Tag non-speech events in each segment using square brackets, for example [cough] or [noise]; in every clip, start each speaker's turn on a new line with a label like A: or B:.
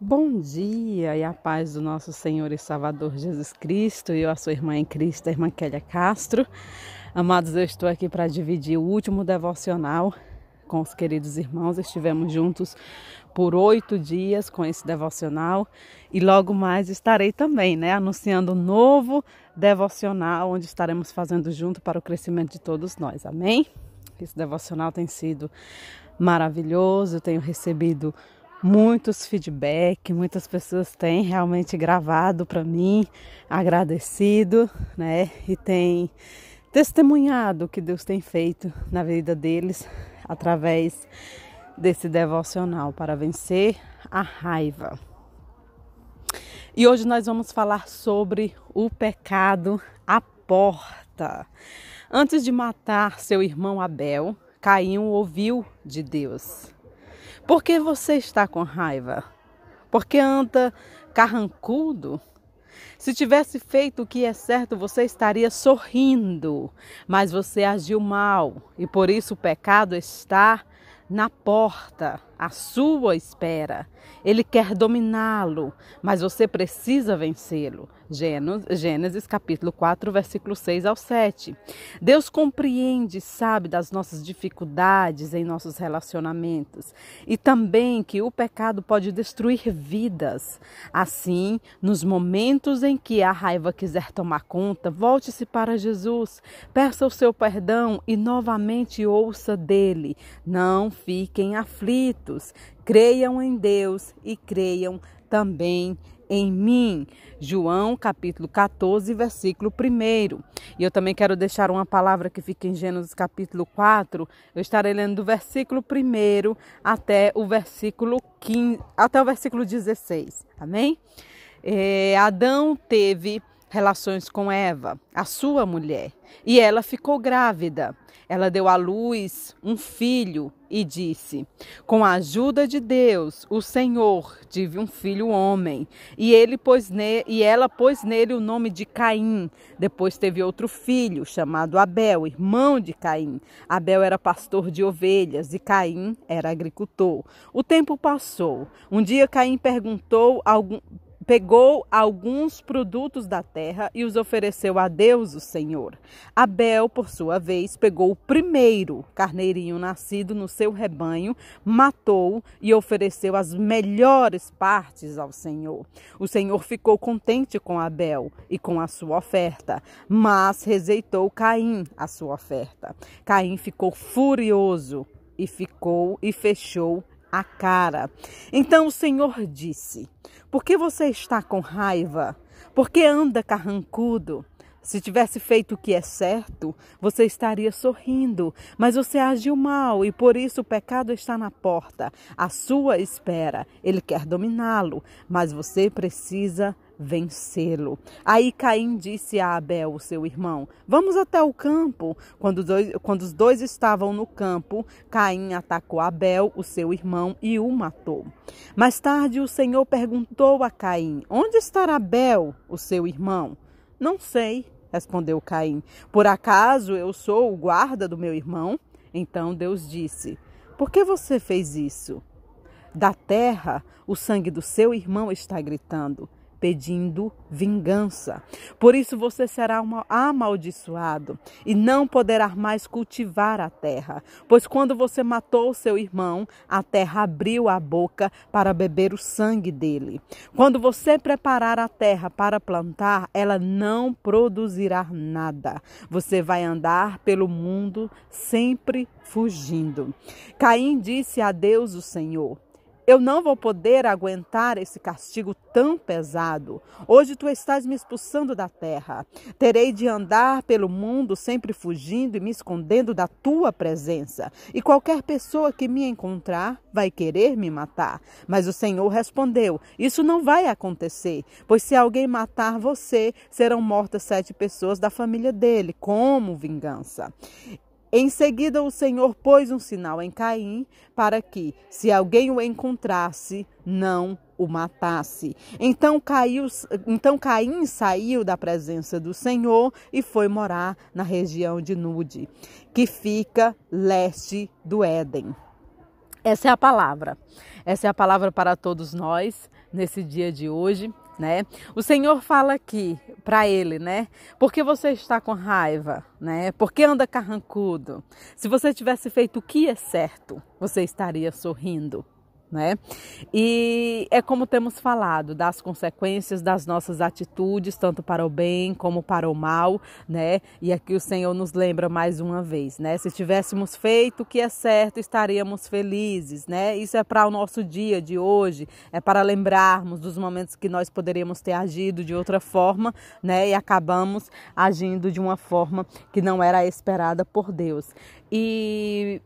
A: Bom dia e a paz do nosso Senhor e Salvador Jesus Cristo. Eu, a sua irmã em Cristo, a irmã Kélia Castro. Amados, eu estou aqui para dividir o último devocional com os queridos irmãos. Estivemos juntos por oito dias com esse devocional e logo mais estarei também, né, anunciando um novo devocional onde estaremos fazendo junto para o crescimento de todos nós. Amém? Esse devocional tem sido maravilhoso, tenho recebido muitos feedback, muitas pessoas têm realmente gravado para mim, agradecido, né? E tem testemunhado o que Deus tem feito na vida deles através desse devocional para vencer a raiva. E hoje nós vamos falar sobre o pecado à porta. Antes de matar seu irmão Abel, Caim ouviu de Deus. Por que você está com raiva? Porque anda carrancudo? Se tivesse feito o que é certo, você estaria sorrindo, mas você agiu mal e por isso o pecado está na porta, à sua espera. Ele quer dominá-lo, mas você precisa vencê-lo. Gênesis capítulo 4, versículo 6 ao 7. Deus compreende, sabe das nossas dificuldades em nossos relacionamentos e também que o pecado pode destruir vidas. Assim, nos momentos em que a raiva quiser tomar conta, volte-se para Jesus, peça o seu perdão e novamente ouça dele. Não fiquem aflitos, creiam em Deus e creiam também em mim. João capítulo 14, versículo 1. E eu também quero deixar uma palavra que fica em Gênesis capítulo 4. Eu estarei lendo do versículo 1 até o versículo 15, até o versículo 16. Amém? É, Adão teve relações com Eva, a sua mulher, e ela ficou grávida. Ela deu à luz um filho e disse: Com a ajuda de Deus, o Senhor, tive um filho homem, e ele pôs ne e ela pôs nele o nome de Caim. Depois teve outro filho chamado Abel, irmão de Caim. Abel era pastor de ovelhas e Caim era agricultor. O tempo passou. Um dia Caim perguntou algum pegou alguns produtos da terra e os ofereceu a Deus, o Senhor. Abel, por sua vez, pegou o primeiro carneirinho nascido no seu rebanho, matou e ofereceu as melhores partes ao Senhor. O Senhor ficou contente com Abel e com a sua oferta, mas rejeitou Caim a sua oferta. Caim ficou furioso e ficou e fechou a cara. Então o Senhor disse: Por que você está com raiva? Por que anda carrancudo? Se tivesse feito o que é certo, você estaria sorrindo, mas você agiu mal e por isso o pecado está na porta, à sua espera. Ele quer dominá-lo, mas você precisa vencê-lo. Aí Caim disse a Abel, seu irmão: Vamos até o campo. Quando, dois, quando os dois estavam no campo, Caim atacou Abel, o seu irmão, e o matou. Mais tarde, o Senhor perguntou a Caim: Onde está Abel, o seu irmão? Não sei, respondeu Caim. Por acaso eu sou o guarda do meu irmão? Então Deus disse: Por que você fez isso? Da terra, o sangue do seu irmão está gritando pedindo vingança. Por isso você será amaldiçoado e não poderá mais cultivar a terra. Pois quando você matou seu irmão, a terra abriu a boca para beber o sangue dele. Quando você preparar a terra para plantar, ela não produzirá nada. Você vai andar pelo mundo sempre fugindo. Caim disse a Deus, o Senhor: eu não vou poder aguentar esse castigo tão pesado. Hoje tu estás me expulsando da terra. Terei de andar pelo mundo sempre fugindo e me escondendo da tua presença. E qualquer pessoa que me encontrar vai querer me matar. Mas o Senhor respondeu: Isso não vai acontecer, pois se alguém matar você, serão mortas sete pessoas da família dele, como vingança. Em seguida, o Senhor pôs um sinal em Caim para que, se alguém o encontrasse, não o matasse. Então, caiu, então Caim saiu da presença do Senhor e foi morar na região de Nude, que fica leste do Éden. Essa é a palavra. Essa é a palavra para todos nós nesse dia de hoje, né? O Senhor fala aqui para ele, né? Por que você está com raiva, né? Por que anda carrancudo? Se você tivesse feito o que é certo, você estaria sorrindo né? E é como temos falado das consequências das nossas atitudes, tanto para o bem como para o mal, né? E aqui o Senhor nos lembra mais uma vez, né? Se tivéssemos feito o que é certo, estaríamos felizes, né? Isso é para o nosso dia de hoje, é para lembrarmos dos momentos que nós poderíamos ter agido de outra forma, né? E acabamos agindo de uma forma que não era esperada por Deus. E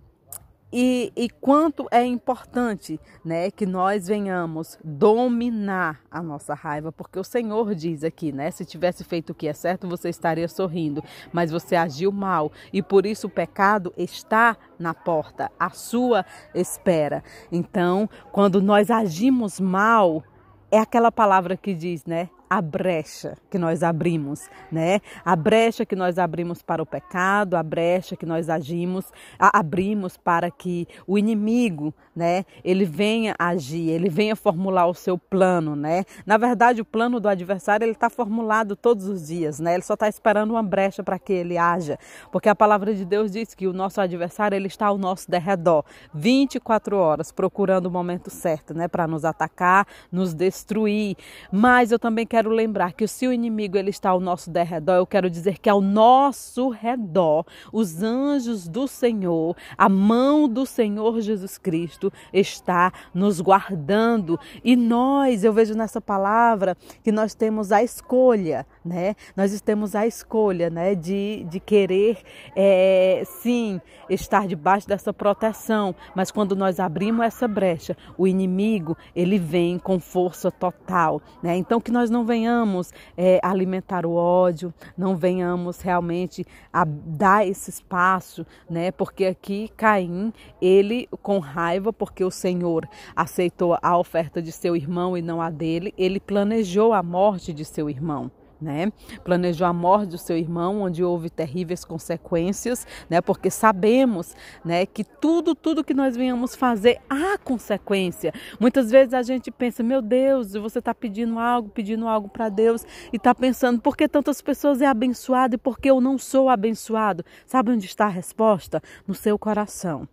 A: e, e, quanto é importante né, que nós venhamos dominar a nossa raiva, porque o Senhor diz aqui, né? Se tivesse feito o que é certo, você estaria sorrindo, mas você agiu mal e por isso o pecado está na porta, à sua espera. Então, quando nós agimos mal, é aquela palavra que diz, né? A brecha que nós abrimos, né? A brecha que nós abrimos para o pecado, a brecha que nós agimos, a, abrimos para que o inimigo, né, ele venha agir, ele venha formular o seu plano, né? Na verdade, o plano do adversário ele está formulado todos os dias, né? Ele só está esperando uma brecha para que ele haja, porque a palavra de Deus diz que o nosso adversário ele está ao nosso derredor, 24 horas procurando o momento certo, né, para nos atacar, nos destruir. Mas eu também quero quero lembrar que se o inimigo ele está ao nosso derredor, eu quero dizer que ao nosso redor, os anjos do Senhor, a mão do Senhor Jesus Cristo está nos guardando. E nós, eu vejo nessa palavra que nós temos a escolha, né? Nós temos a escolha, né, de, de querer, é, sim, estar debaixo dessa proteção. Mas quando nós abrimos essa brecha, o inimigo ele vem com força total, né? Então que nós não venhamos é, alimentar o ódio, não venhamos realmente a dar esse espaço, né? Porque aqui Caim, ele com raiva, porque o Senhor aceitou a oferta de seu irmão e não a dele, ele planejou a morte de seu irmão né? Planejou a morte do seu irmão, onde houve terríveis consequências, né? Porque sabemos, né, que tudo, tudo que nós venhamos fazer há consequência. Muitas vezes a gente pensa, meu Deus, você está pedindo algo, pedindo algo para Deus e está pensando, por que tantas pessoas é abençoado e por que eu não sou abençoado? Sabe onde está a resposta? No seu coração.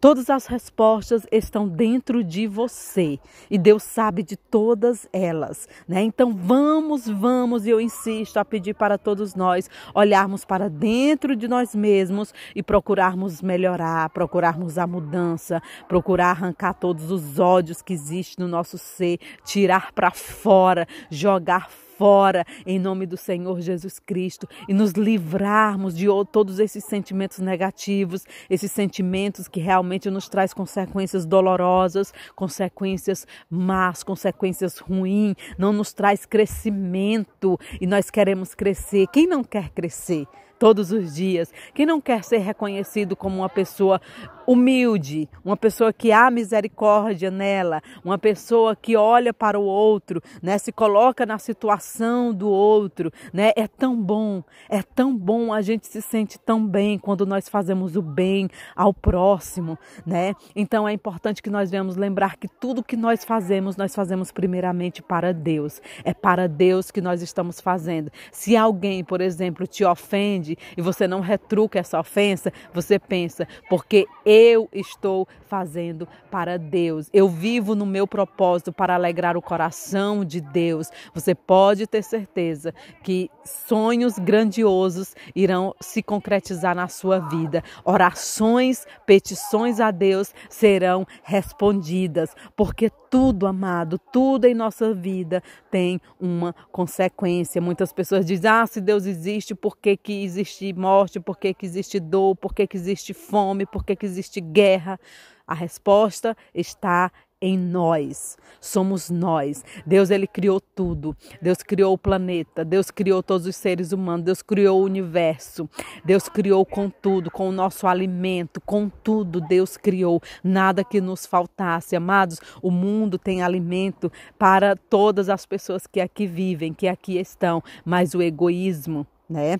A: Todas as respostas estão dentro de você e Deus sabe de todas elas, né? Então vamos, vamos, e eu insisto a pedir para todos nós olharmos para dentro de nós mesmos e procurarmos melhorar, procurarmos a mudança, procurar arrancar todos os ódios que existem no nosso ser, tirar para fora, jogar fora fora em nome do Senhor Jesus Cristo e nos livrarmos de todos esses sentimentos negativos, esses sentimentos que realmente nos traz consequências dolorosas, consequências más, consequências ruins, não nos traz crescimento e nós queremos crescer. Quem não quer crescer? Todos os dias. Quem não quer ser reconhecido como uma pessoa humilde, uma pessoa que há misericórdia nela, uma pessoa que olha para o outro, né, se coloca na situação do outro, né? É tão bom, é tão bom, a gente se sente tão bem quando nós fazemos o bem ao próximo, né? Então é importante que nós venhamos lembrar que tudo que nós fazemos, nós fazemos primeiramente para Deus. É para Deus que nós estamos fazendo. Se alguém, por exemplo, te ofende, ofende e você não retruca essa ofensa, você pensa, porque eu estou fazendo para Deus. Eu vivo no meu propósito para alegrar o coração de Deus. Você pode ter certeza que sonhos grandiosos irão se concretizar na sua vida. Orações, petições a Deus serão respondidas, porque tudo, amado, tudo em nossa vida tem uma consequência. Muitas pessoas dizem: "Ah, se Deus existe, por que que existe existe morte, por que, que existe dor, por que, que existe fome, por que, que existe guerra? A resposta está em nós. Somos nós. Deus ele criou tudo. Deus criou o planeta, Deus criou todos os seres humanos, Deus criou o universo. Deus criou com tudo, com o nosso alimento, com tudo Deus criou. Nada que nos faltasse, amados. O mundo tem alimento para todas as pessoas que aqui vivem, que aqui estão, mas o egoísmo, né?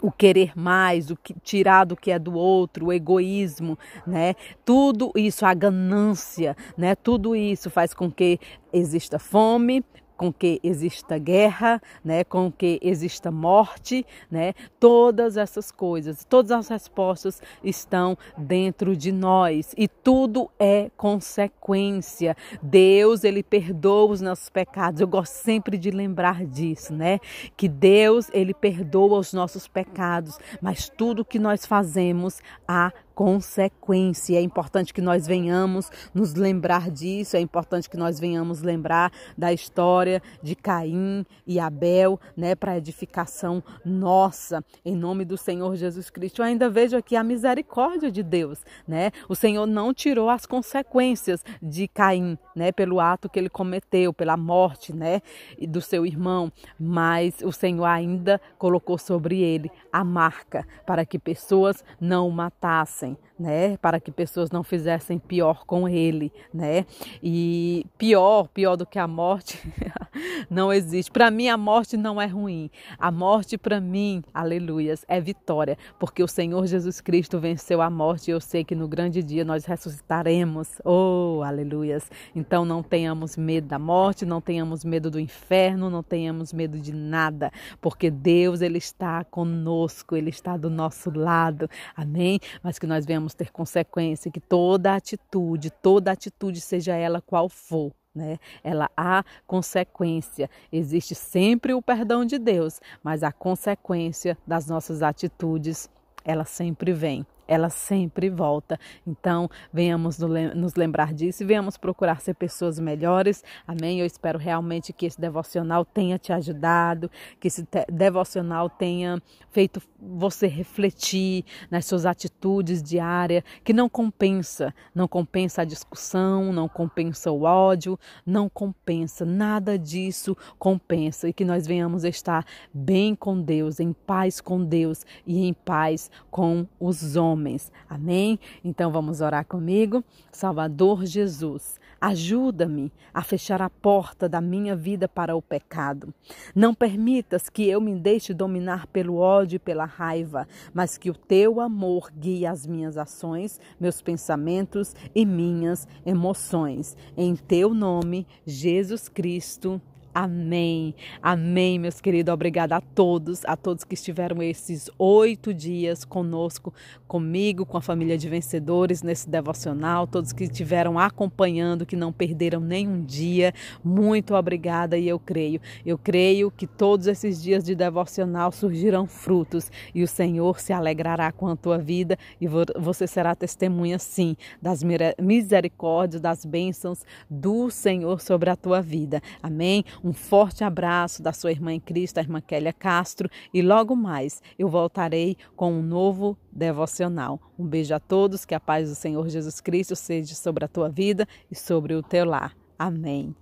A: O querer mais, o que, tirar do que é do outro, o egoísmo, né? Tudo isso, a ganância, né? Tudo isso faz com que exista fome, com que exista guerra, né, com que exista morte, né? Todas essas coisas, todas as respostas estão dentro de nós e tudo é consequência. Deus, ele perdoa os nossos pecados. Eu gosto sempre de lembrar disso, né? Que Deus, ele perdoa os nossos pecados, mas tudo que nós fazemos há consequência. É importante que nós venhamos nos lembrar disso, é importante que nós venhamos lembrar da história de Caim e Abel, né, para edificação nossa, em nome do Senhor Jesus Cristo. Eu ainda vejo aqui a misericórdia de Deus, né? O Senhor não tirou as consequências de Caim, né, pelo ato que ele cometeu, pela morte, né, do seu irmão, mas o Senhor ainda colocou sobre ele a marca para que pessoas não o matassem, né? Para que pessoas não fizessem pior com ele, né? E pior, pior do que a morte, [laughs] não existe. Para mim a morte não é ruim. A morte para mim, aleluias, é vitória, porque o Senhor Jesus Cristo venceu a morte e eu sei que no grande dia nós ressuscitaremos. Oh, aleluias. Então não tenhamos medo da morte, não tenhamos medo do inferno, não tenhamos medo de nada, porque Deus ele está conosco, ele está do nosso lado. Amém? Mas que nós venhamos ter consequência, que toda atitude, toda atitude, seja ela qual for, né? Ela há consequência. Existe sempre o perdão de Deus, mas a consequência das nossas atitudes, ela sempre vem ela sempre volta. Então, venhamos nos lembrar disso e venhamos procurar ser pessoas melhores. Amém? Eu espero realmente que esse devocional tenha te ajudado, que esse devocional tenha feito você refletir nas suas atitudes diárias, que não compensa, não compensa a discussão, não compensa o ódio, não compensa, nada disso compensa e que nós venhamos estar bem com Deus, em paz com Deus e em paz com os homens homens. Amém? Então vamos orar comigo. Salvador Jesus, ajuda-me a fechar a porta da minha vida para o pecado. Não permitas que eu me deixe dominar pelo ódio e pela raiva, mas que o teu amor guie as minhas ações, meus pensamentos e minhas emoções. Em teu nome, Jesus Cristo. Amém. Amém, meus queridos. Obrigada a todos, a todos que estiveram esses oito dias conosco, comigo, com a família de vencedores nesse devocional, todos que estiveram acompanhando, que não perderam nenhum dia. Muito obrigada e eu creio. Eu creio que todos esses dias de devocional surgirão frutos e o Senhor se alegrará com a tua vida e você será testemunha, sim, das misericórdias, das bênçãos do Senhor sobre a tua vida. Amém. Um forte abraço da sua irmã em Cristo, a irmã Kélia Castro, e logo mais eu voltarei com um novo devocional. Um beijo a todos, que a paz do Senhor Jesus Cristo seja sobre a tua vida e sobre o teu lar. Amém.